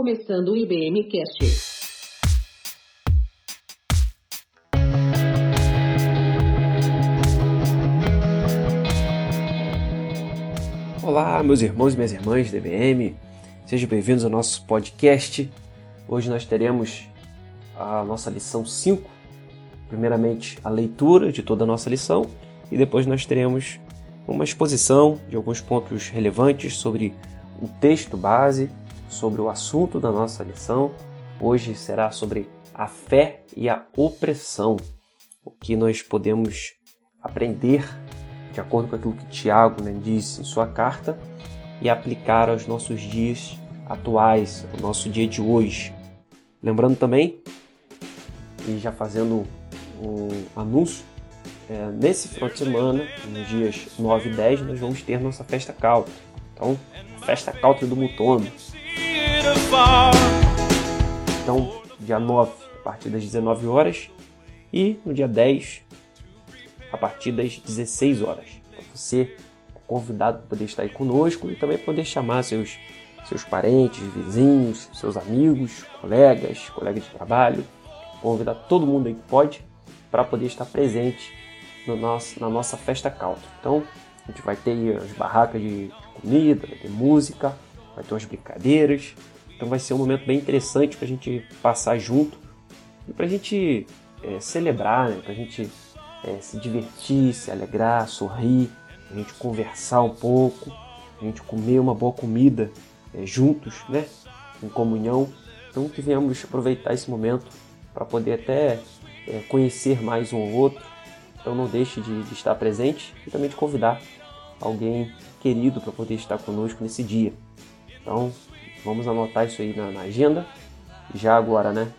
começando o IBM Cast. Olá, meus irmãos e minhas irmãs da IBM, sejam bem-vindos ao nosso podcast. Hoje nós teremos a nossa lição 5. Primeiramente, a leitura de toda a nossa lição e depois nós teremos uma exposição de alguns pontos relevantes sobre o texto base, sobre o assunto da nossa lição. Hoje será sobre a fé e a opressão, o que nós podemos aprender de acordo com aquilo que Tiago né, diz em sua carta e aplicar aos nossos dias atuais, ao nosso dia de hoje. Lembrando também, e já fazendo um anúncio, é, nesse final de semana, nos dias 9 e 10, nós vamos ter nossa festa country. Então, festa country do Mutondo. Então, dia 9, a partir das 19 horas, e no dia 10, a partir das 16 horas. Então, você é convidado para poder estar aí conosco e também poder chamar seus, seus parentes, vizinhos, seus amigos, colegas, colegas de trabalho, convidar todo mundo aí que pode para poder estar presente no nosso, na nossa festa country. Então, a gente vai ter as barracas de comida, vai ter música, vai ter umas brincadeiras. Então vai ser um momento bem interessante para a gente passar junto e para a gente é, celebrar, né? para a gente é, se divertir, se alegrar, sorrir, a gente conversar um pouco, a gente comer uma boa comida é, juntos, né? em comunhão. Então que venhamos aproveitar esse momento para poder até conhecer mais um ao outro, então não deixe de, de estar presente e também de convidar alguém querido para poder estar conosco nesse dia. Então vamos anotar isso aí na, na agenda. Já agora, né?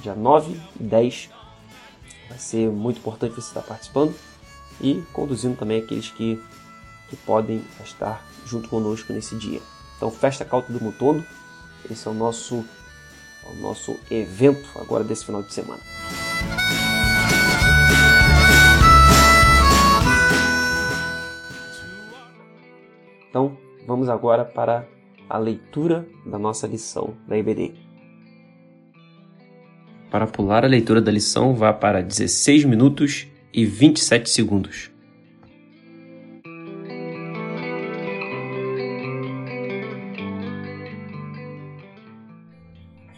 Dia 9 e 10 vai ser muito importante você estar participando e conduzindo também aqueles que, que podem estar junto conosco nesse dia. Então, Festa Cauta do Mutondo, esse é o nosso, é o nosso evento agora desse final de semana. Então, vamos agora para a leitura da nossa lição da IBD. Para pular a leitura da lição, vá para 16 minutos e 27 segundos.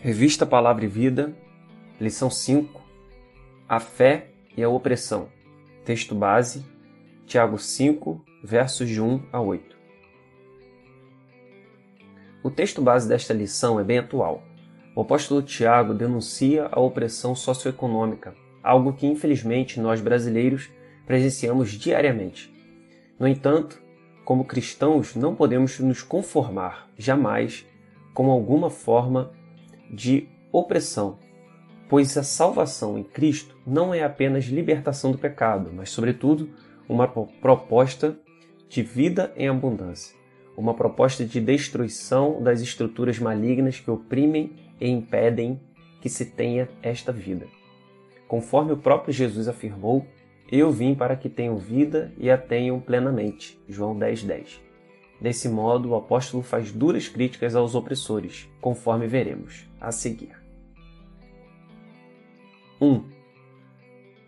Revista Palavra e Vida, lição 5, A Fé e a Opressão. Texto base, Tiago 5, versos de 1 a 8. O texto base desta lição é bem atual. O apóstolo Tiago denuncia a opressão socioeconômica, algo que infelizmente nós brasileiros presenciamos diariamente. No entanto, como cristãos, não podemos nos conformar jamais com alguma forma de opressão, pois a salvação em Cristo não é apenas libertação do pecado, mas, sobretudo, uma proposta de vida em abundância uma proposta de destruição das estruturas malignas que oprimem e impedem que se tenha esta vida. Conforme o próprio Jesus afirmou, eu vim para que tenham vida e a tenham plenamente. João 10:10. 10. Desse modo, o apóstolo faz duras críticas aos opressores, conforme veremos a seguir. 1. Um,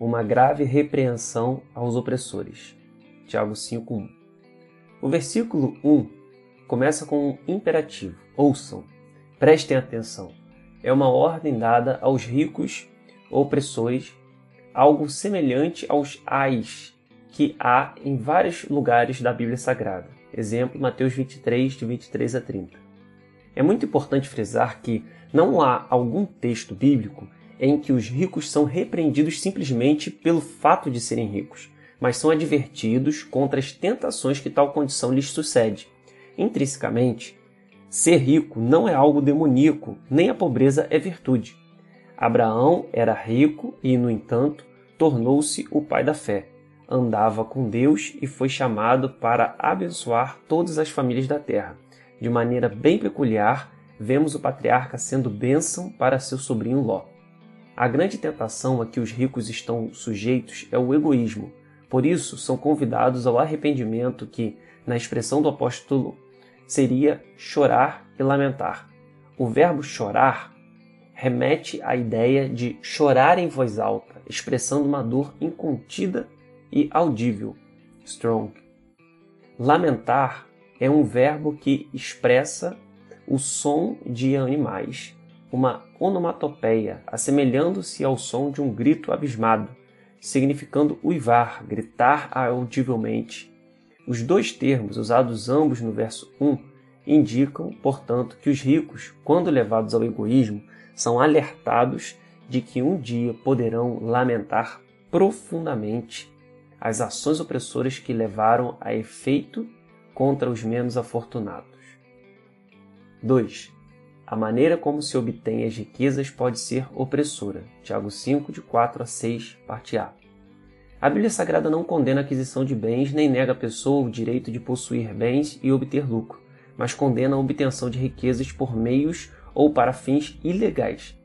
uma grave repreensão aos opressores. Tiago 5:1. O versículo 1 começa com um imperativo: ouçam, prestem atenção. É uma ordem dada aos ricos opressores, algo semelhante aos ais que há em vários lugares da Bíblia Sagrada. Exemplo, Mateus 23, de 23 a 30. É muito importante frisar que não há algum texto bíblico em que os ricos são repreendidos simplesmente pelo fato de serem ricos, mas são advertidos contra as tentações que tal condição lhes sucede. Intrinsecamente, ser rico não é algo demoníaco, nem a pobreza é virtude. Abraão era rico e, no entanto, tornou-se o pai da fé. Andava com Deus e foi chamado para abençoar todas as famílias da terra. De maneira bem peculiar, vemos o patriarca sendo bênção para seu sobrinho Ló. A grande tentação a que os ricos estão sujeitos é o egoísmo. Por isso, são convidados ao arrependimento que, na expressão do apóstolo, seria chorar e lamentar. O verbo chorar remete à ideia de chorar em voz alta, expressando uma dor incontida e audível. Strong. Lamentar é um verbo que expressa o som de animais, uma onomatopeia, assemelhando-se ao som de um grito abismado, significando uivar, gritar audivelmente. Os dois termos, usados ambos no verso 1, indicam, portanto, que os ricos, quando levados ao egoísmo, são alertados de que um dia poderão lamentar profundamente as ações opressoras que levaram a efeito contra os menos afortunados. 2. A maneira como se obtém as riquezas pode ser opressora. Tiago 5, de 4 a 6, parte A. A Bíblia Sagrada não condena a aquisição de bens nem nega à pessoa o direito de possuir bens e obter lucro, mas condena a obtenção de riquezas por meios ou para fins ilegais.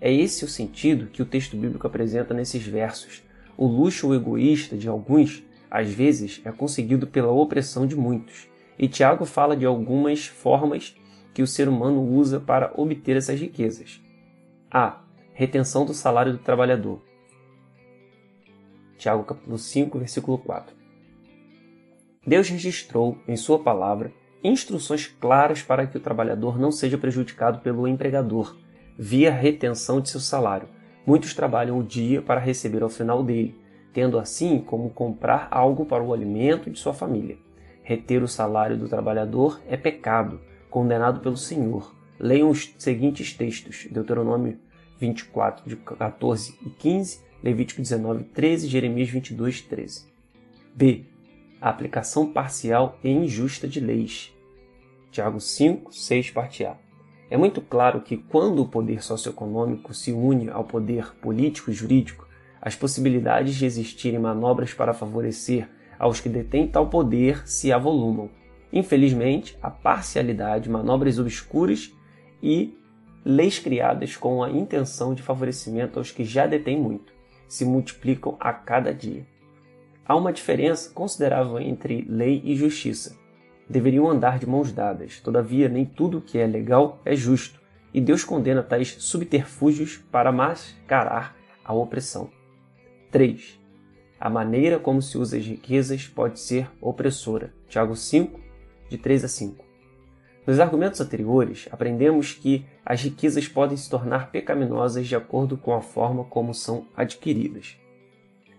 É esse o sentido que o texto bíblico apresenta nesses versos. O luxo egoísta de alguns, às vezes, é conseguido pela opressão de muitos. E Tiago fala de algumas formas que o ser humano usa para obter essas riquezas. A. Retenção do salário do trabalhador. Tiago capítulo 5, versículo 4. Deus registrou em sua palavra instruções claras para que o trabalhador não seja prejudicado pelo empregador, via retenção de seu salário. Muitos trabalham o dia para receber ao final dele, tendo assim como comprar algo para o alimento de sua família. Reter o salário do trabalhador é pecado, condenado pelo Senhor. Leiam os seguintes textos: Deuteronômio 24, de 14 e 15, Levítico 19, 13, Jeremias 22, 13. B. A aplicação parcial e injusta de leis. Tiago 5, 6, parte A. É muito claro que quando o poder socioeconômico se une ao poder político e jurídico, as possibilidades de existirem manobras para favorecer aos que detêm tal poder se avolumam. Infelizmente, a parcialidade, manobras obscuras e leis criadas com a intenção de favorecimento aos que já detêm muito se multiplicam a cada dia. Há uma diferença considerável entre lei e justiça deveriam andar de mãos dadas. Todavia, nem tudo que é legal é justo, e Deus condena tais subterfúgios para mascarar a opressão. 3. A maneira como se usa as riquezas pode ser opressora. Tiago 5, de 3 a 5. Nos argumentos anteriores, aprendemos que as riquezas podem se tornar pecaminosas de acordo com a forma como são adquiridas.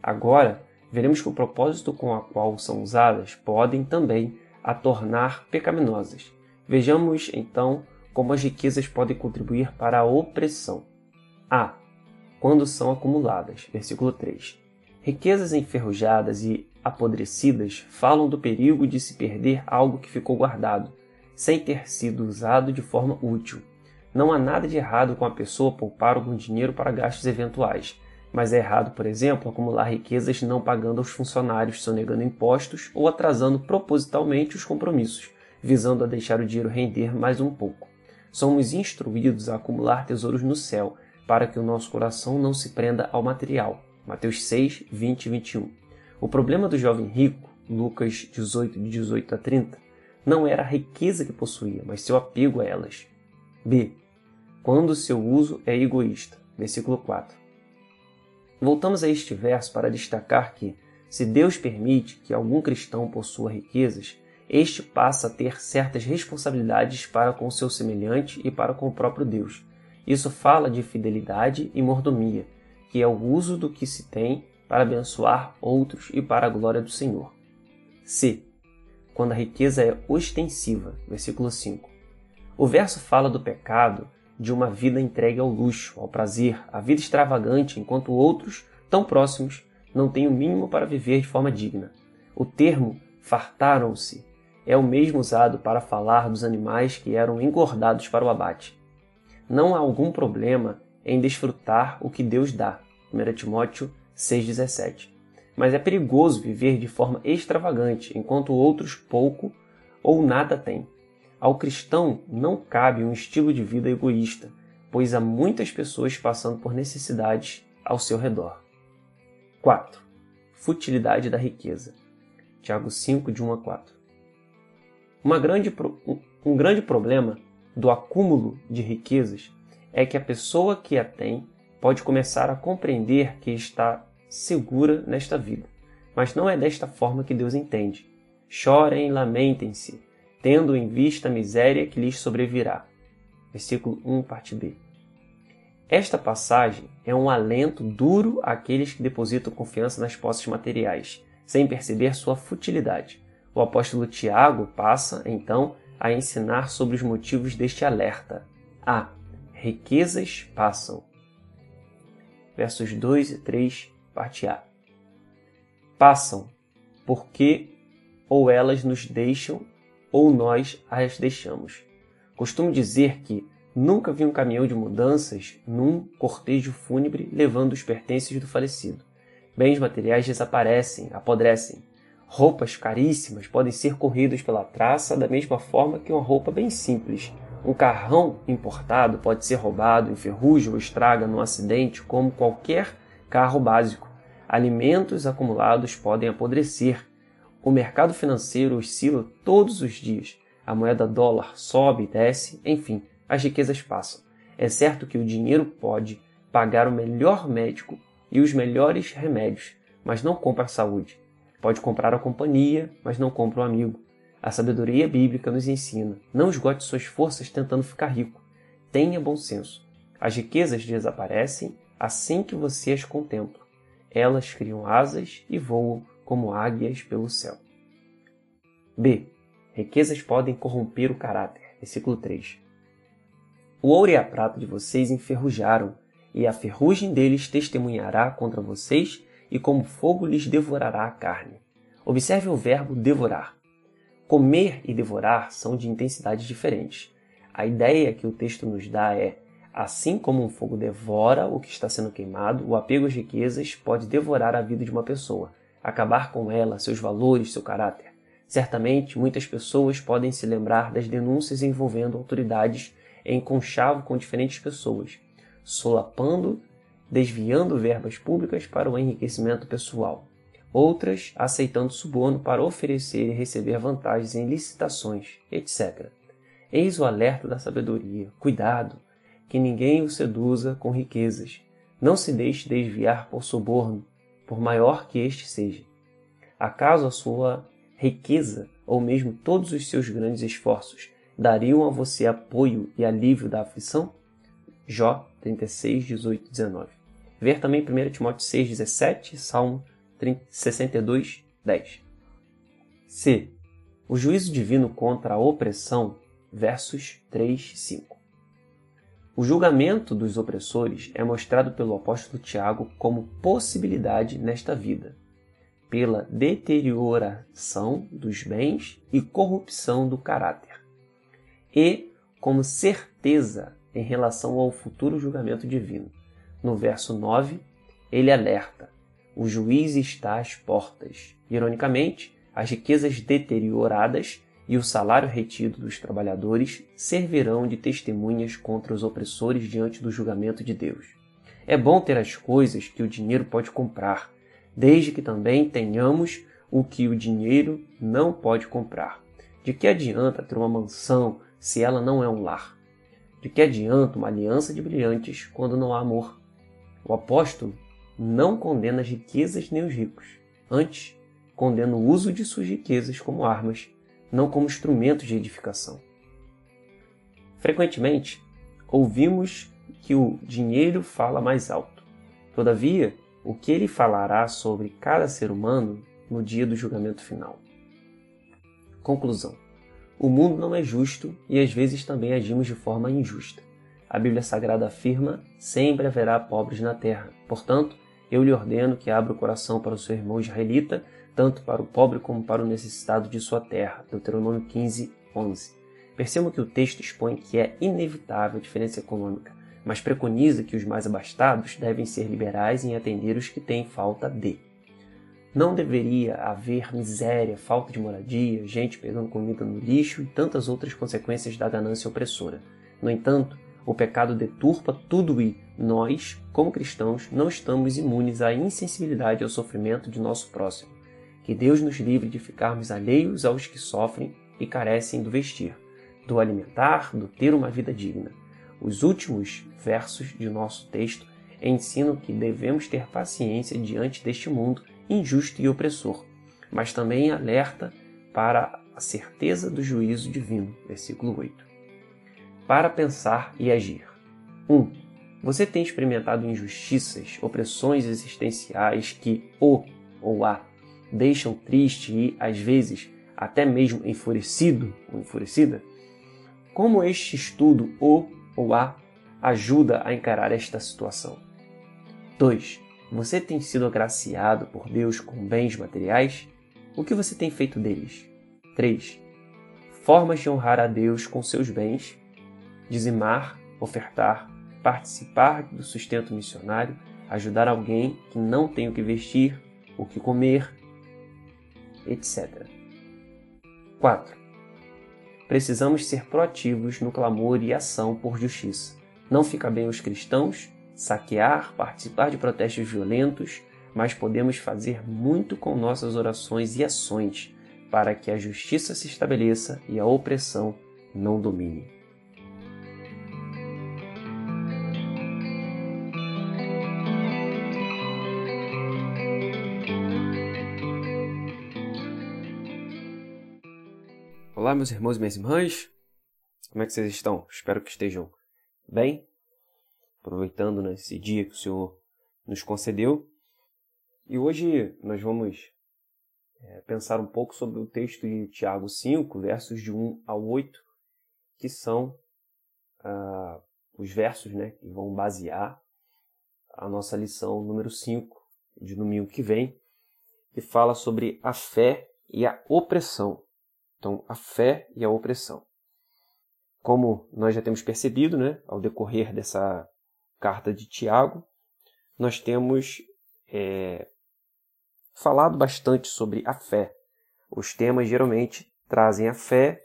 Agora, veremos que o propósito com o qual são usadas podem também a tornar pecaminosas. Vejamos então como as riquezas podem contribuir para a opressão. A. Quando são acumuladas. Versículo 3. Riquezas enferrujadas e apodrecidas falam do perigo de se perder algo que ficou guardado, sem ter sido usado de forma útil. Não há nada de errado com a pessoa poupar algum dinheiro para gastos eventuais, mas é errado, por exemplo, acumular riquezas não pagando aos funcionários, sonegando impostos ou atrasando propositalmente os compromissos, visando a deixar o dinheiro render mais um pouco. Somos instruídos a acumular tesouros no céu, para que o nosso coração não se prenda ao material. Mateus 6, 20 e 21. O problema do jovem rico, Lucas 18, de 18 a 30, não era a riqueza que possuía, mas seu apego a elas. B. Quando seu uso é egoísta. Versículo 4. Voltamos a este verso para destacar que, se Deus permite que algum cristão possua riquezas, este passa a ter certas responsabilidades para com seu semelhante e para com o próprio Deus. Isso fala de fidelidade e mordomia, que é o uso do que se tem para abençoar outros e para a glória do Senhor. C. Quando a riqueza é ostensiva, versículo 5. O verso fala do pecado de uma vida entregue ao luxo, ao prazer, à vida extravagante, enquanto outros, tão próximos, não têm o mínimo para viver de forma digna. O termo fartaram-se é o mesmo usado para falar dos animais que eram engordados para o abate. Não há algum problema em desfrutar o que Deus dá. 1 Timóteo 6,17. Mas é perigoso viver de forma extravagante, enquanto outros pouco ou nada têm. Ao cristão não cabe um estilo de vida egoísta, pois há muitas pessoas passando por necessidades ao seu redor. 4. Futilidade da riqueza. Tiago 5, de 1 a 4. Uma grande, um grande problema do acúmulo de riquezas é que a pessoa que a tem pode começar a compreender que está segura nesta vida. Mas não é desta forma que Deus entende. Chorem, lamentem-se, tendo em vista a miséria que lhes sobrevirá. Versículo 1, parte B. Esta passagem é um alento duro àqueles que depositam confiança nas posses materiais, sem perceber sua futilidade. O apóstolo Tiago passa, então, a ensinar sobre os motivos deste alerta. A. Riquezas passam. Versos 2 e 3, parte A. Passam, porque ou elas nos deixam ou nós as deixamos. Costumo dizer que nunca vi um caminhão de mudanças num cortejo fúnebre levando os pertences do falecido. Bens materiais desaparecem, apodrecem. Roupas caríssimas podem ser corridas pela traça da mesma forma que uma roupa bem simples. Um carrão importado pode ser roubado, enferruja ou estraga num acidente como qualquer carro básico. Alimentos acumulados podem apodrecer. O mercado financeiro oscila todos os dias. A moeda dólar sobe e desce, enfim, as riquezas passam. É certo que o dinheiro pode pagar o melhor médico e os melhores remédios, mas não compra a saúde. Pode comprar a companhia, mas não compra o amigo. A sabedoria bíblica nos ensina: não esgote suas forças tentando ficar rico. Tenha bom senso. As riquezas desaparecem assim que você as contempla. Elas criam asas e voam como águias pelo céu. B. Riquezas podem corromper o caráter. Versículo 3. O ouro e a prata de vocês enferrujaram, e a ferrugem deles testemunhará contra vocês, e como fogo lhes devorará a carne. Observe o verbo devorar. Comer e devorar são de intensidades diferentes. A ideia que o texto nos dá é: assim como um fogo devora o que está sendo queimado, o apego às riquezas pode devorar a vida de uma pessoa, acabar com ela, seus valores, seu caráter. Certamente, muitas pessoas podem se lembrar das denúncias envolvendo autoridades em conchavo com diferentes pessoas, solapando, desviando verbas públicas para o enriquecimento pessoal. Outras aceitando suborno para oferecer e receber vantagens em licitações, etc. Eis o alerta da sabedoria. Cuidado, que ninguém o seduza com riquezas. Não se deixe desviar por suborno, por maior que este seja. Acaso a sua riqueza, ou mesmo todos os seus grandes esforços, dariam a você apoio e alívio da aflição? Jó 36, 18, 19. Ver também 1 Timóteo 6, 17, Salmo 62, 10. C. O juízo divino contra a opressão, versos 3 e 5. O julgamento dos opressores é mostrado pelo apóstolo Tiago como possibilidade nesta vida, pela deterioração dos bens e corrupção do caráter e como certeza em relação ao futuro julgamento divino. No verso 9, ele alerta: o juiz está às portas. Ironicamente, as riquezas deterioradas e o salário retido dos trabalhadores servirão de testemunhas contra os opressores diante do julgamento de Deus. É bom ter as coisas que o dinheiro pode comprar, desde que também tenhamos o que o dinheiro não pode comprar. De que adianta ter uma mansão, se ela não é um lar? De que adianta uma aliança de brilhantes quando não há amor? O apóstolo não condena as riquezas nem os ricos. Antes, condena o uso de suas riquezas como armas, não como instrumentos de edificação. Frequentemente, ouvimos que o dinheiro fala mais alto. Todavia, o que ele falará sobre cada ser humano no dia do julgamento final? Conclusão. O mundo não é justo e às vezes também agimos de forma injusta. A Bíblia Sagrada afirma: sempre haverá pobres na terra. Portanto, eu lhe ordeno que abra o coração para o seu irmão israelita, tanto para o pobre como para o necessitado de sua terra. Deuteronômio 15, 11. Percebam que o texto expõe que é inevitável a diferença econômica, mas preconiza que os mais abastados devem ser liberais em atender os que têm falta de. Não deveria haver miséria, falta de moradia, gente pegando comida no lixo e tantas outras consequências da ganância opressora. No entanto, o pecado deturpa tudo e nós, como cristãos, não estamos imunes à insensibilidade ao sofrimento de nosso próximo. Que Deus nos livre de ficarmos alheios aos que sofrem e carecem do vestir. do alimentar, do ter uma vida digna. Os últimos versos de nosso texto ensinam que devemos ter paciência diante deste mundo injusto e opressor, mas também alerta para a certeza do juízo divino. Versículo 8. Para pensar e agir. 1. Um, você tem experimentado injustiças, opressões existenciais que o ou a deixam triste e, às vezes, até mesmo enfurecido ou enfurecida? Como este estudo o ou a ajuda a encarar esta situação? 2. Você tem sido agraciado por Deus com bens materiais? O que você tem feito deles? 3. Formas de honrar a Deus com seus bens: dizimar, ofertar, participar do sustento missionário, ajudar alguém que não tem o que vestir, o que comer, etc. 4. Precisamos ser proativos no clamor e ação por justiça. Não fica bem os cristãos saquear, participar de protestos violentos, mas podemos fazer muito com nossas orações e ações para que a justiça se estabeleça e a opressão não domine. Olá, meus irmãos e minhas irmãs. Como é que vocês estão? Espero que estejam bem, aproveitando nesse dia que o Senhor nos concedeu. E hoje nós vamos é, pensar um pouco sobre o texto de Tiago 5, versos de 1 a 8, que são ah, os versos né, que vão basear a nossa lição número 5 de domingo que vem, que fala sobre a fé e a opressão. Então, a fé e a opressão. Como nós já temos percebido, né, ao decorrer dessa carta de Tiago, nós temos é, falado bastante sobre a fé. Os temas geralmente trazem a fé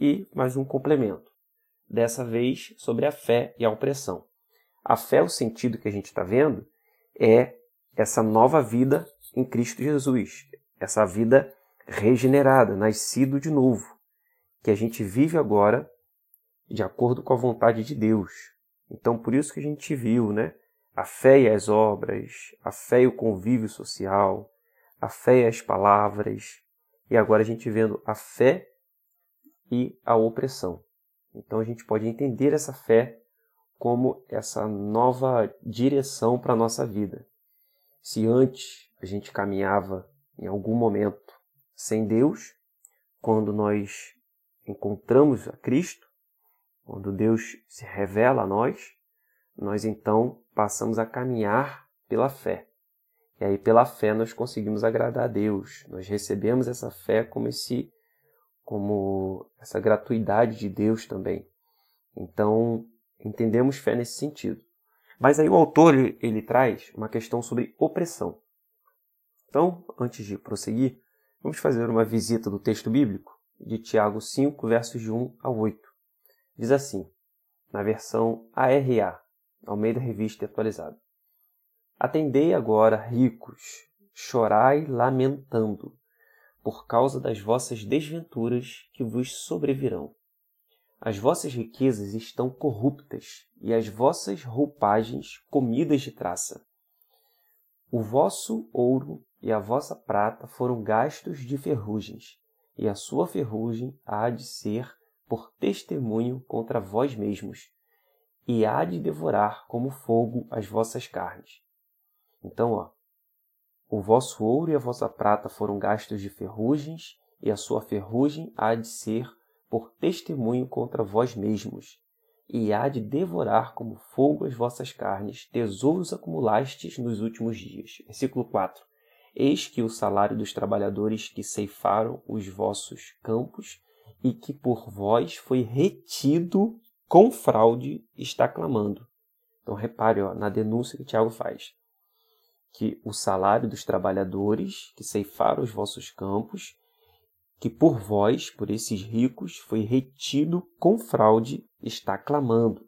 e mais um complemento. Dessa vez, sobre a fé e a opressão. A fé, o sentido que a gente está vendo, é essa nova vida em Cristo Jesus, essa vida regenerada, nascido de novo, que a gente vive agora de acordo com a vontade de Deus. Então, por isso que a gente viu, né? A fé e as obras, a fé e o convívio social, a fé e as palavras, e agora a gente vendo a fé e a opressão. Então a gente pode entender essa fé como essa nova direção para a nossa vida. Se antes a gente caminhava em algum momento sem Deus, quando nós encontramos a Cristo, quando Deus se revela a nós, nós então passamos a caminhar pela fé. E aí pela fé nós conseguimos agradar a Deus. Nós recebemos essa fé como esse como essa gratuidade de Deus também. Então, entendemos fé nesse sentido. Mas aí o autor ele, ele traz uma questão sobre opressão. Então, antes de prosseguir, Vamos fazer uma visita do texto bíblico de Tiago 5, versos de 1 a 8. Diz assim, na versão ARA, Almeida Revista Atualizada: Atendei agora, ricos, chorai lamentando, por causa das vossas desventuras que vos sobrevirão. As vossas riquezas estão corruptas, e as vossas roupagens comidas de traça. O vosso ouro e a vossa prata foram gastos de ferrugens, e a sua ferrugem há de ser por testemunho contra vós mesmos, e há de devorar como fogo as vossas carnes. Então, ó, o vosso ouro e a vossa prata foram gastos de ferrugens, e a sua ferrugem há de ser por testemunho contra vós mesmos, e há de devorar como fogo as vossas carnes, tesouros acumulastes nos últimos dias. Versículo 4. Eis que o salário dos trabalhadores que ceifaram os vossos campos e que por vós foi retido com fraude está clamando. Então repare ó, na denúncia que Tiago faz. Que o salário dos trabalhadores que ceifaram os vossos campos, que por vós, por esses ricos, foi retido com fraude, está clamando.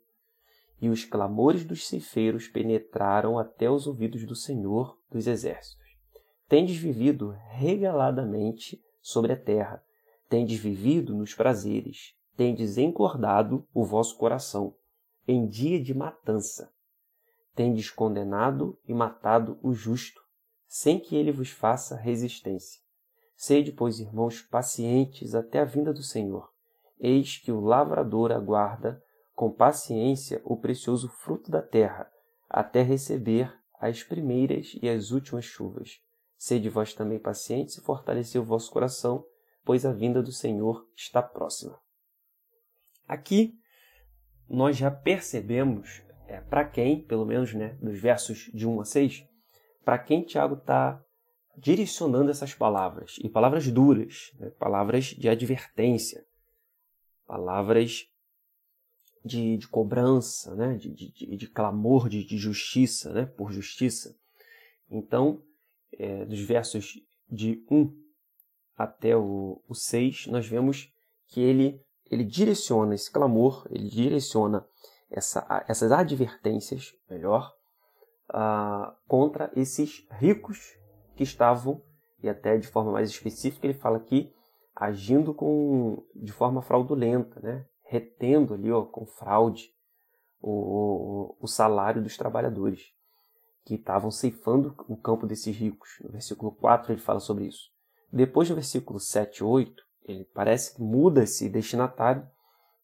E os clamores dos ceifeiros penetraram até os ouvidos do Senhor dos Exércitos. Tendes vivido regaladamente sobre a terra, tendes vivido nos prazeres, tendes engordado o vosso coração em dia de matança. Tendes condenado e matado o justo, sem que ele vos faça resistência. Sede, pois, irmãos, pacientes até a vinda do Senhor. Eis que o lavrador aguarda com paciência o precioso fruto da terra, até receber as primeiras e as últimas chuvas. Sede vós também pacientes e fortalecei o vosso coração, pois a vinda do Senhor está próxima. Aqui nós já percebemos é, para quem, pelo menos né, dos versos de 1 a 6, para quem Tiago está direcionando essas palavras, e palavras duras, né, palavras de advertência, palavras de, de cobrança, né, de, de, de clamor de, justiça, né, por justiça. Então, é, dos versos de 1 até o, o 6, nós vemos que ele ele direciona esse clamor, ele direciona essa, essas advertências, melhor, uh, contra esses ricos que estavam, e até de forma mais específica, ele fala aqui, agindo com, de forma fraudulenta, né? retendo ali ó, com fraude o, o salário dos trabalhadores que estavam ceifando o campo desses ricos. No versículo 4 ele fala sobre isso. Depois, no versículo 7 e 8, ele parece que muda esse destinatário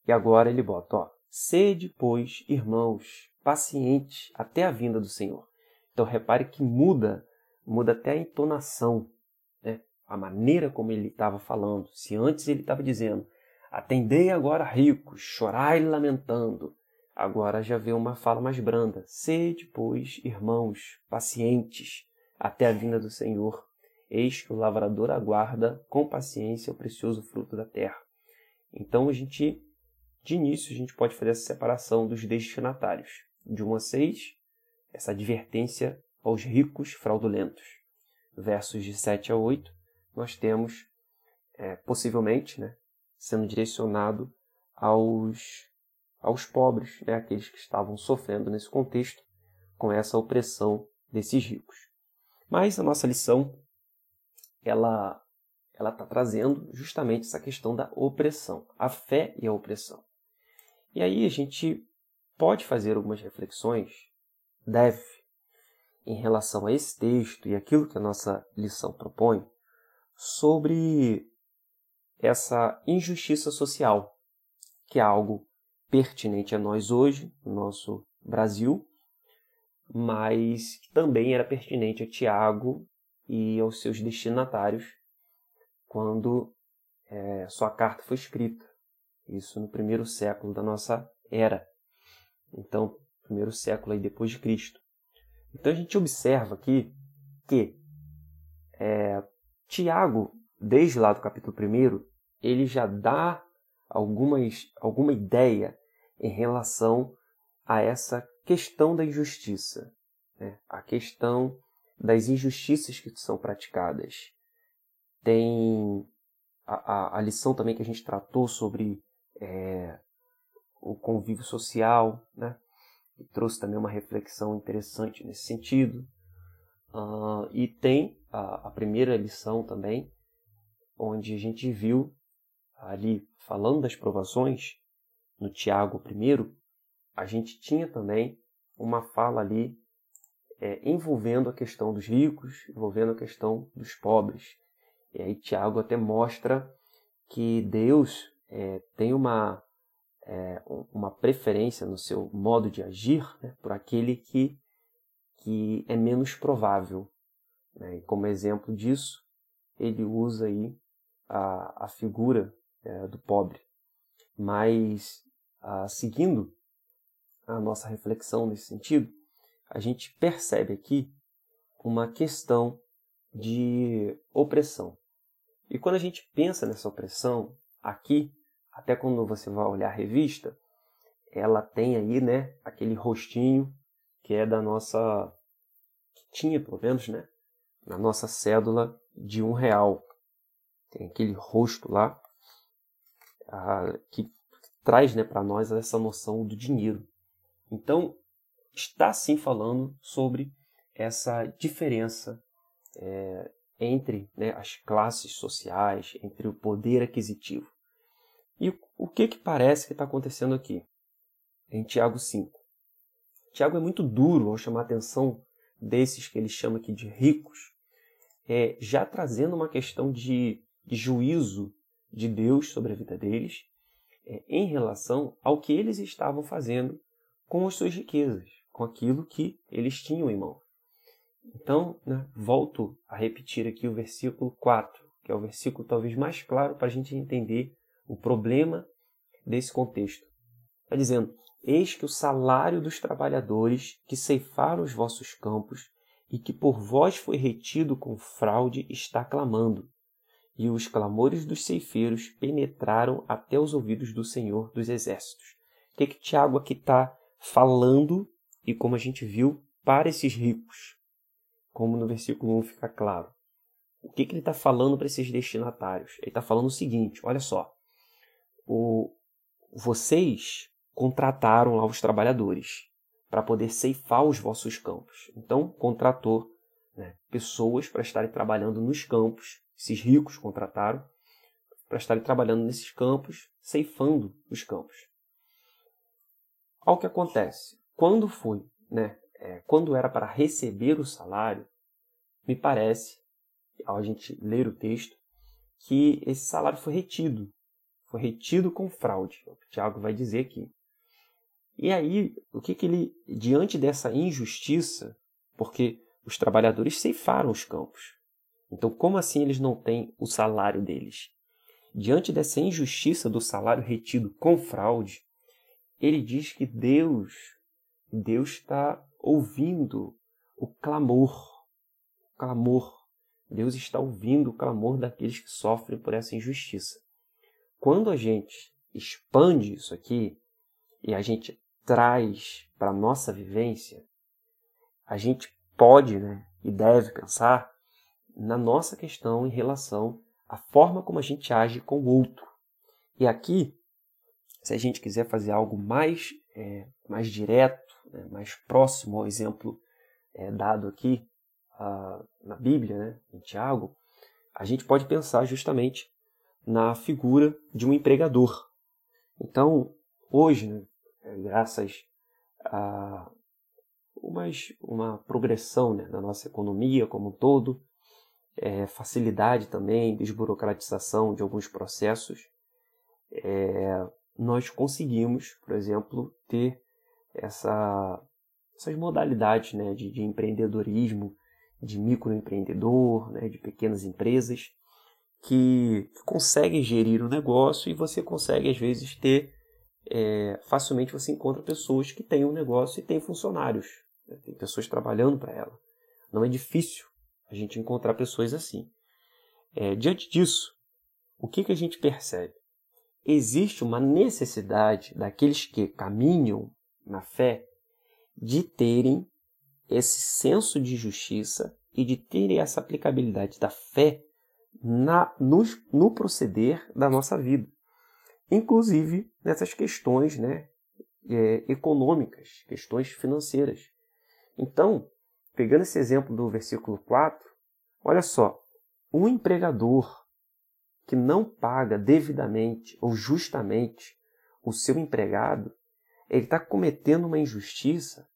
e agora ele bota, ó, sede, pois, irmãos, pacientes até a vinda do Senhor. Então repare que muda, muda até a entonação, né? a maneira como ele estava falando. Se antes ele estava dizendo, atendei agora ricos, chorai lamentando, agora já vê uma fala mais branda. Sede, pois, irmãos, pacientes até a vinda do Senhor. Eis que o lavrador aguarda com paciência o precioso fruto da terra. Então, a gente, de início, a gente pode fazer essa separação dos destinatários. De 1 a 6, essa advertência aos ricos fraudulentos. Versos de 7 a 8, nós temos, é, possivelmente, né, sendo direcionado aos, aos pobres, né, aqueles que estavam sofrendo nesse contexto com essa opressão desses ricos. Mas a nossa lição ela ela está trazendo justamente essa questão da opressão, a fé e a opressão. E aí a gente pode fazer algumas reflexões, deve, em relação a esse texto e aquilo que a nossa lição propõe, sobre essa injustiça social, que é algo pertinente a nós hoje, no nosso Brasil, mas que também era pertinente a Tiago e aos seus destinatários quando é, sua carta foi escrita. Isso no primeiro século da nossa era. Então, primeiro século aí depois de Cristo. Então a gente observa aqui que é, Tiago, desde lá do capítulo 1, ele já dá algumas, alguma ideia em relação a essa questão da injustiça, né? a questão das injustiças que são praticadas. Tem a, a, a lição também que a gente tratou sobre é, o convívio social, né? E trouxe também uma reflexão interessante nesse sentido. Uh, e tem a, a, primeira lição também, onde a gente viu ali, falando das provações, no Tiago I, a gente tinha também uma fala ali é, envolvendo a questão dos ricos, envolvendo a questão dos pobres. E aí Tiago até mostra que Deus é, tem uma, é, uma preferência no seu modo de agir né, por aquele que, que é menos provável. Né? E como exemplo disso, ele usa aí a, a figura é, do pobre. Mas, a, seguindo a nossa reflexão nesse sentido, a gente percebe aqui uma questão de opressão. E quando a gente pensa nessa opressão, aqui, até quando você vai olhar a revista, ela tem aí, né, aquele rostinho que é da nossa, que tinha pelo menos, né, na nossa cédula de um real. Tem aquele rosto lá ah, que traz, né, para nós essa noção do dinheiro. Então, está sim falando sobre essa diferença é, entre né, as classes sociais, entre o poder aquisitivo. E o que que parece que está acontecendo aqui? Em Tiago 5. Tiago é muito duro ao chamar a atenção desses que ele chama aqui de ricos, é, já trazendo uma questão de, de juízo de Deus sobre a vida deles é, em relação ao que eles estavam fazendo com as suas riquezas, com aquilo que eles tinham em mão. Então, né, volto a repetir aqui o versículo 4, que é o versículo talvez mais claro para a gente entender o problema desse contexto. Está dizendo: Eis que o salário dos trabalhadores que ceifaram os vossos campos e que por vós foi retido com fraude está clamando. E os clamores dos ceifeiros penetraram até os ouvidos do Senhor dos Exércitos. O que, que Tiago aqui está falando, e como a gente viu, para esses ricos? Como no versículo 1 fica claro. O que, que ele está falando para esses destinatários? Ele está falando o seguinte: olha só. O, vocês contrataram lá os trabalhadores para poder ceifar os vossos campos. Então, contratou né, pessoas para estarem trabalhando nos campos. Esses ricos contrataram para estarem trabalhando nesses campos, ceifando os campos. Olha o que acontece. Quando foi, né, é, quando era para receber o salário, me parece, ao a gente ler o texto, que esse salário foi retido. Foi retido com fraude. É o Tiago vai dizer aqui. E aí, o que, que ele, diante dessa injustiça, porque os trabalhadores ceifaram os campos. Então, como assim eles não têm o salário deles? Diante dessa injustiça do salário retido com fraude, ele diz que Deus, Deus está ouvindo o clamor, o clamor. Deus está ouvindo o clamor daqueles que sofrem por essa injustiça. Quando a gente expande isso aqui e a gente traz para a nossa vivência, a gente pode né, e deve pensar na nossa questão em relação à forma como a gente age com o outro. E aqui, se a gente quiser fazer algo mais, é, mais direto, né, mais próximo ao exemplo é, dado aqui uh, na Bíblia, né, em Tiago, a gente pode pensar justamente na figura de um empregador. Então, hoje, né, é, graças a uma, uma progressão né, na nossa economia como um todo, é, facilidade também, desburocratização de alguns processos, é, nós conseguimos, por exemplo, ter essa, essas modalidades né, de, de empreendedorismo, de microempreendedor, né, de pequenas empresas, que, conseguem gerir o negócio e você consegue, às vezes, ter é, facilmente você encontra pessoas que têm um negócio e têm funcionários. Né? Tem pessoas trabalhando para ela. Não é difícil a gente encontrar pessoas assim. É, diante disso, o que, que a gente percebe? Existe uma necessidade daqueles que caminham na fé de terem esse senso de justiça e de terem essa aplicabilidade da fé na, no, no proceder da nossa vida inclusive nessas questões né, é, econômicas, questões financeiras. Então, pegando esse exemplo do versículo 4, olha só, um empregador que não paga devidamente ou justamente o seu empregado, ele está cometendo uma injustiça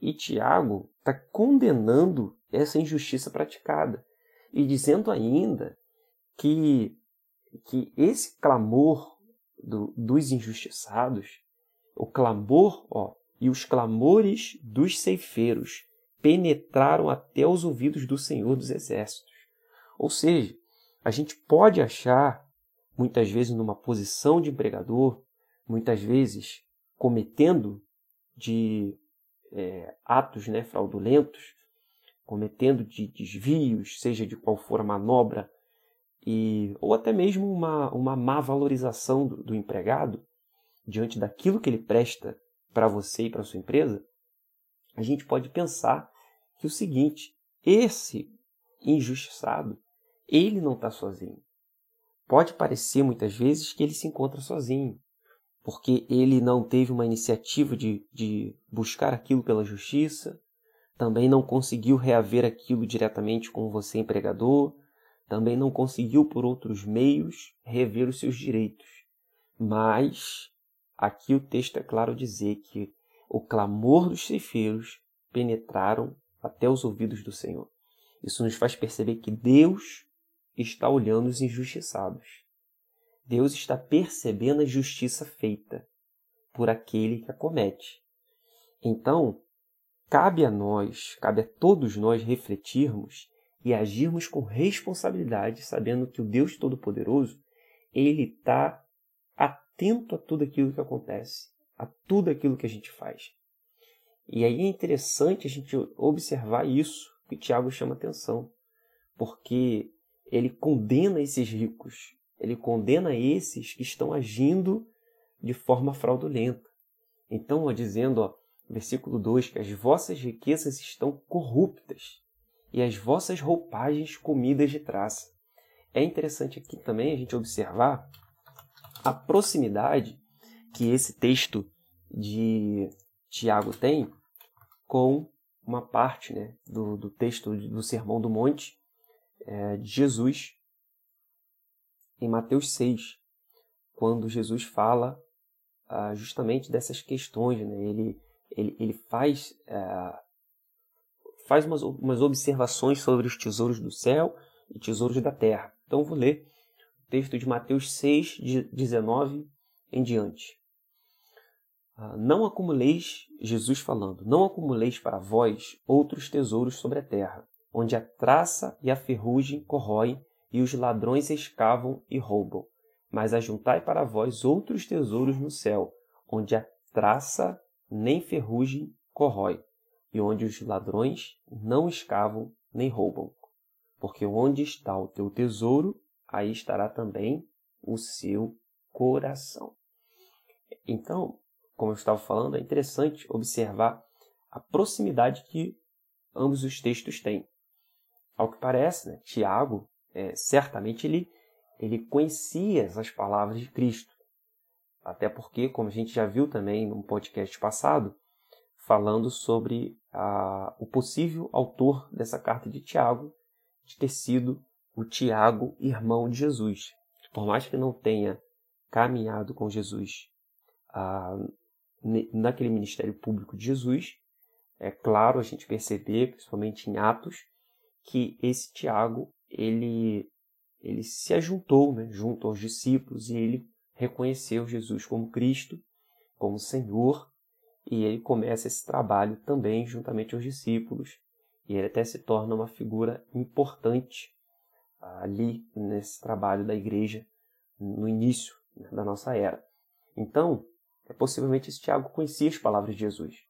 e Tiago está condenando essa injustiça praticada e dizendo ainda que, que esse clamor do, dos injustiçados, o clamor, ó, e os clamores dos ceifeiros penetraram até os ouvidos do Senhor dos Exércitos. Ou seja, a gente pode achar, muitas vezes numa posição de empregador, muitas vezes cometendo de é, atos né, fraudulentos, cometendo de desvios, seja de qual for a manobra e ou até mesmo uma, uma má valorização do, do empregado diante daquilo que ele presta para você e para sua empresa, a gente pode pensar que o seguinte: esse injustiçado, ele não está sozinho. Pode parecer muitas vezes que ele se encontra sozinho, porque ele não teve uma iniciativa de, de buscar aquilo pela justiça, também não conseguiu reaver aquilo diretamente com você, empregador, também não conseguiu por outros meios rever os seus direitos. Mas aqui o texto é claro dizer que o clamor dos ceifeiros penetraram até os ouvidos do Senhor. Isso nos faz perceber que Deus está olhando os injustiçados. Deus está percebendo a justiça feita por aquele que a comete. Então, cabe a nós, cabe a todos nós refletirmos e agirmos com responsabilidade, sabendo que o Deus Todo-Poderoso, ele está atento a tudo aquilo que acontece, a tudo aquilo que a gente faz. E aí é interessante a gente observar isso que Tiago chama atenção, porque ele condena esses ricos, ele condena esses que estão agindo de forma fraudulenta. Então, ó, dizendo, ó, versículo 2, que as vossas riquezas estão corruptas e as vossas roupagens comidas de traça. É interessante aqui também a gente observar a proximidade que esse texto de Tiago tem com uma parte né, do, do texto do Sermão do Monte é, de Jesus em Mateus 6, quando Jesus fala ah, justamente dessas questões. Né? Ele, ele, ele faz, é, faz umas, umas observações sobre os tesouros do céu e tesouros da terra. Então, vou ler o texto de Mateus 6, de 19 em diante. Ah, não acumuleis, Jesus falando, não acumuleis para vós outros tesouros sobre a terra, onde a traça e a ferrugem corroem e os ladrões escavam e roubam. Mas ajuntai para vós outros tesouros no céu, onde a traça nem ferrugem corrói, e onde os ladrões não escavam nem roubam. Porque onde está o teu tesouro, aí estará também o seu coração. Então, como eu estava falando, é interessante observar a proximidade que ambos os textos têm. Ao que parece, né, Tiago, é, certamente ele, ele conhecia as palavras de Cristo. Até porque, como a gente já viu também no podcast passado, falando sobre a, o possível autor dessa carta de Tiago de ter sido o Tiago, irmão de Jesus. Por mais que não tenha caminhado com Jesus ah, naquele ministério público de Jesus, é claro a gente perceber, principalmente em Atos, que esse Tiago ele ele se ajuntou né, junto aos discípulos e ele reconheceu Jesus como Cristo, como Senhor e ele começa esse trabalho também juntamente aos discípulos, e ele até se torna uma figura importante ali nesse trabalho da igreja no início né, da nossa era. Então, é possivelmente esse Tiago conhecia as palavras de Jesus.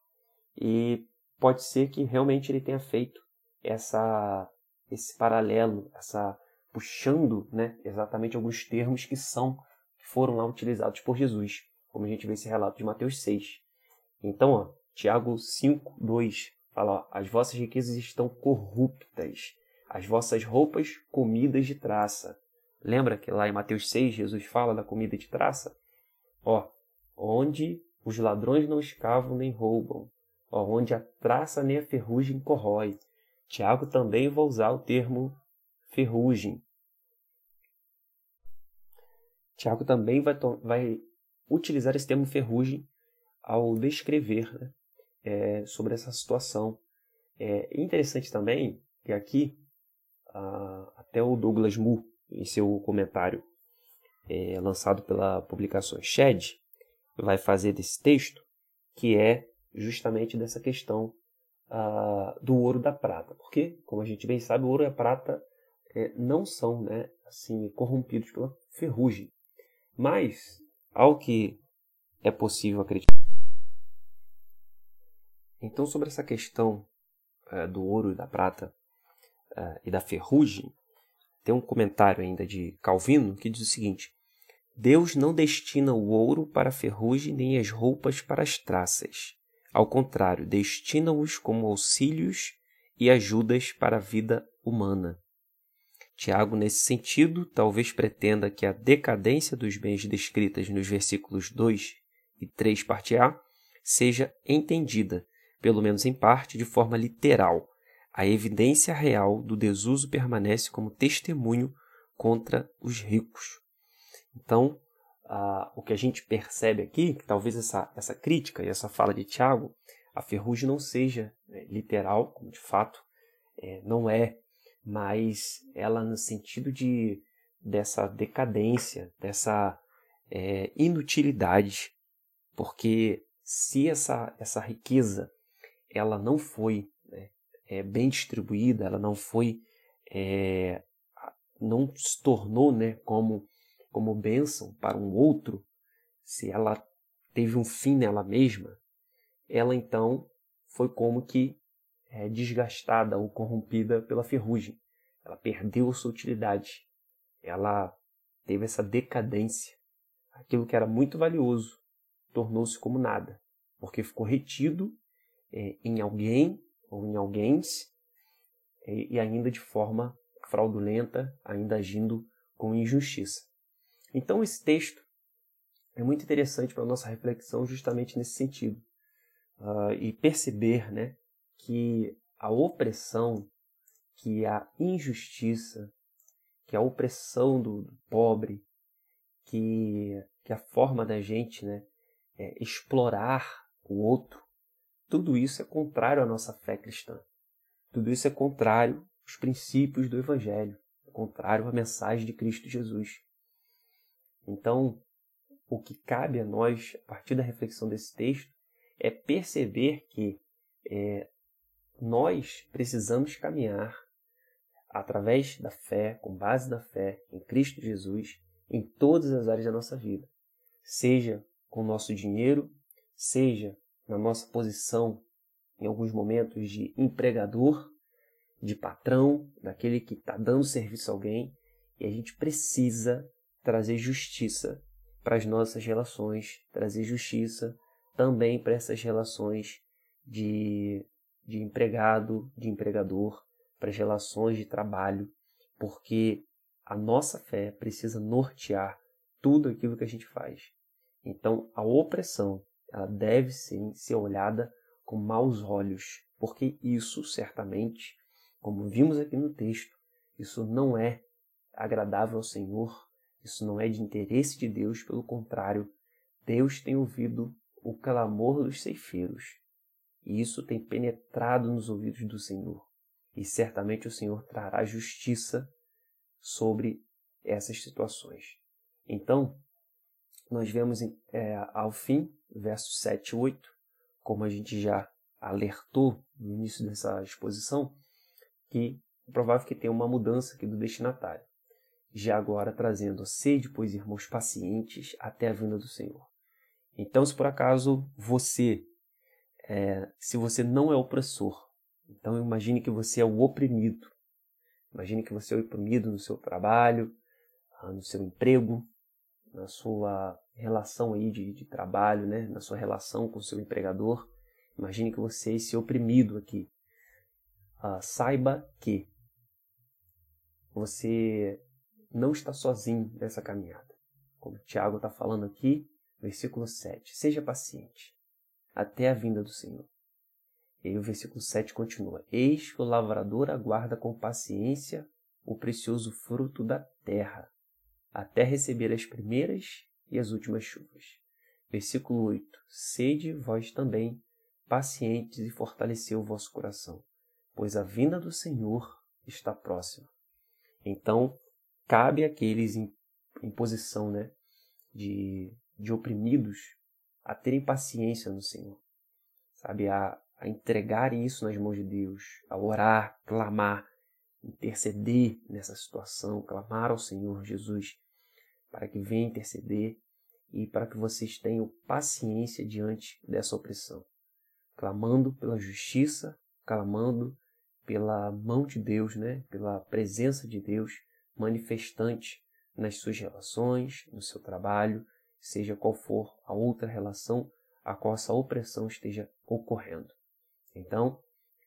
E pode ser que realmente ele tenha feito essa esse paralelo, essa puxando, né, exatamente alguns termos que são que foram lá utilizados por Jesus, como a gente vê esse relato de Mateus 6. Então, ó, Tiago 5, 2 fala: ó, As vossas riquezas estão corruptas, as vossas roupas comidas de traça. Lembra que lá em Mateus 6 Jesus fala da comida de traça? Ó, onde os ladrões não escavam nem roubam, ó, onde a traça nem a ferrugem corrói. Tiago também vai usar o termo ferrugem. Tiago também vai, vai utilizar esse termo ferrugem ao descrever né, é, sobre essa situação. É interessante também que aqui, até o Douglas Moore, em seu comentário é, lançado pela publicação Shed, vai fazer desse texto, que é justamente dessa questão do ouro da prata. Porque, como a gente bem sabe, o ouro e a prata é, não são né, assim corrompidos pela ferrugem. Mas, ao que é possível acreditar, então, sobre essa questão uh, do ouro e da prata uh, e da ferrugem, tem um comentário ainda de Calvino que diz o seguinte: Deus não destina o ouro para a ferrugem nem as roupas para as traças. Ao contrário, destina-os como auxílios e ajudas para a vida humana. Tiago, nesse sentido, talvez pretenda que a decadência dos bens descritas nos versículos 2 e 3, parte A, seja entendida pelo menos em parte, de forma literal. A evidência real do desuso permanece como testemunho contra os ricos. Então, o que a gente percebe aqui, que talvez essa, essa crítica e essa fala de Tiago, a ferrugem não seja né, literal, como de fato é, não é, mas ela no sentido de dessa decadência, dessa é, inutilidade, porque se essa, essa riqueza ela não foi né, é, bem distribuída, ela não foi é, não se tornou né, como como bênção para um outro, se ela teve um fim nela mesma, ela então foi como que é, desgastada ou corrompida pela ferrugem. Ela perdeu sua utilidade. Ela teve essa decadência. Aquilo que era muito valioso tornou-se como nada, porque ficou retido é, em alguém ou em alguém é, e ainda de forma fraudulenta, ainda agindo com injustiça. Então esse texto é muito interessante para a nossa reflexão justamente nesse sentido. Uh, e perceber né, que a opressão, que a injustiça, que a opressão do, do pobre, que, que a forma da gente né, é explorar o outro, tudo isso é contrário à nossa fé cristã. Tudo isso é contrário aos princípios do Evangelho, é contrário à mensagem de Cristo Jesus. Então, o que cabe a nós, a partir da reflexão desse texto, é perceber que é, nós precisamos caminhar através da fé, com base na fé em Cristo Jesus, em todas as áreas da nossa vida. Seja com o nosso dinheiro, seja na nossa posição, em alguns momentos, de empregador, de patrão, daquele que está dando serviço a alguém, e a gente precisa trazer justiça para as nossas relações, trazer justiça também para essas relações de, de empregado, de empregador, para as relações de trabalho, porque a nossa fé precisa nortear tudo aquilo que a gente faz. Então, a opressão ela deve sim ser olhada com maus olhos, porque isso certamente, como vimos aqui no texto, isso não é agradável ao Senhor, isso não é de interesse de Deus, pelo contrário, Deus tem ouvido o clamor dos ceifeiros. E isso tem penetrado nos ouvidos do Senhor. E certamente o Senhor trará justiça sobre essas situações. Então, nós vemos é, ao fim, versos 7 e 8, como a gente já alertou no início dessa exposição, que é provável que tenha uma mudança aqui do destinatário já agora trazendo sede, pois irmãos pacientes, até a vinda do Senhor. Então, se por acaso você, é, se você não é opressor, então imagine que você é o oprimido. Imagine que você é oprimido no seu trabalho, ah, no seu emprego, na sua relação aí de, de trabalho, né? na sua relação com o seu empregador. Imagine que você é esse oprimido aqui. Ah, saiba que você não está sozinho nessa caminhada. Como Tiago está falando aqui, versículo 7. Seja paciente até a vinda do Senhor. E aí o versículo 7 continua: Eis que o lavrador aguarda com paciência o precioso fruto da terra, até receber as primeiras e as últimas chuvas. Versículo 8: Sede vós também pacientes e fortaleceu o vosso coração, pois a vinda do Senhor está próxima. Então, cabe àqueles em, em posição né, de, de oprimidos a terem paciência no Senhor, sabe? A, a entregarem isso nas mãos de Deus, a orar, clamar, interceder nessa situação, clamar ao Senhor Jesus para que venha interceder e para que vocês tenham paciência diante dessa opressão, clamando pela justiça, clamando pela mão de Deus, né? pela presença de Deus manifestante nas suas relações, no seu trabalho, seja qual for a outra relação a qual essa opressão esteja ocorrendo. Então,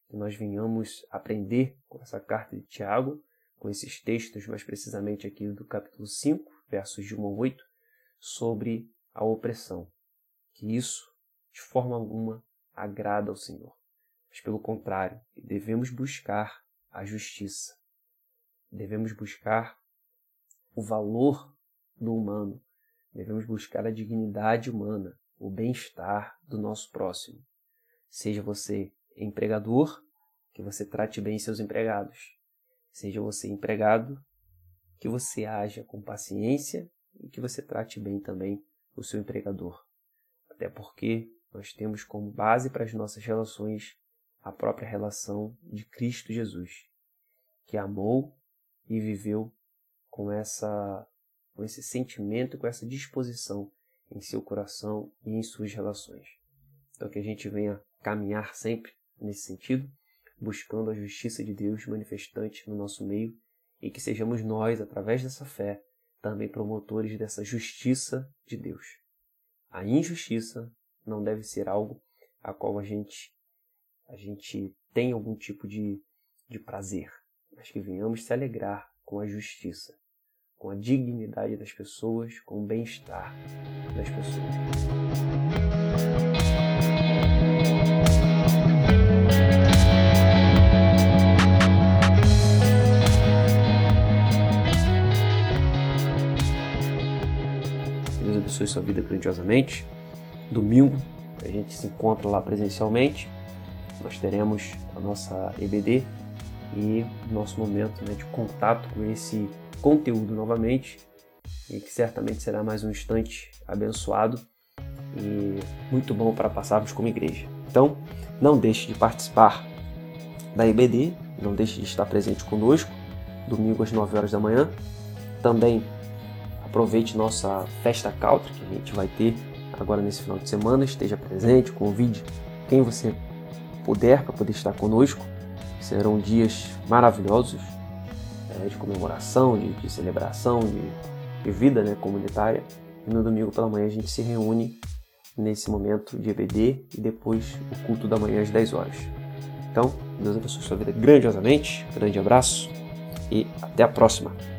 que nós venhamos aprender com essa carta de Tiago, com esses textos, mais precisamente aqui do capítulo 5, versos de 1 a 8, sobre a opressão. Que isso, de forma alguma, agrada ao Senhor. Mas, pelo contrário, devemos buscar a justiça, devemos buscar o valor do humano, devemos buscar a dignidade humana, o bem-estar do nosso próximo. Seja você empregador, que você trate bem seus empregados. Seja você empregado, que você haja com paciência e que você trate bem também o seu empregador. Até porque nós temos como base para as nossas relações a própria relação de Cristo Jesus, que amou e viveu com essa com esse sentimento, com essa disposição em seu coração e em suas relações. Então que a gente venha caminhar sempre nesse sentido, buscando a justiça de Deus manifestante no nosso meio e que sejamos nós, através dessa fé, também promotores dessa justiça de Deus. A injustiça não deve ser algo a qual a gente a gente tem algum tipo de, de prazer, mas que venhamos se alegrar com a justiça, com a dignidade das pessoas, com o bem-estar das pessoas. Abençoe sua vida grandiosamente. Domingo a gente se encontra lá presencialmente. Nós teremos a nossa EBD e nosso momento né, de contato com esse conteúdo novamente e que certamente será mais um instante abençoado e muito bom para passarmos como igreja. Então, não deixe de participar da EBD, não deixe de estar presente conosco, domingo às 9 horas da manhã. Também aproveite nossa festa country que a gente vai ter agora nesse final de semana, esteja presente, convide quem você puder para poder estar conosco. Serão dias maravilhosos é, de comemoração, de, de celebração, de, de, vida né, comunitária. E no domingo pela manhã a gente se reúne nesse momento de EBD e depois o culto da manhã às 10 horas. Então, Deus abençoe sua vida grandiosamente, grande abraço e até a próxima!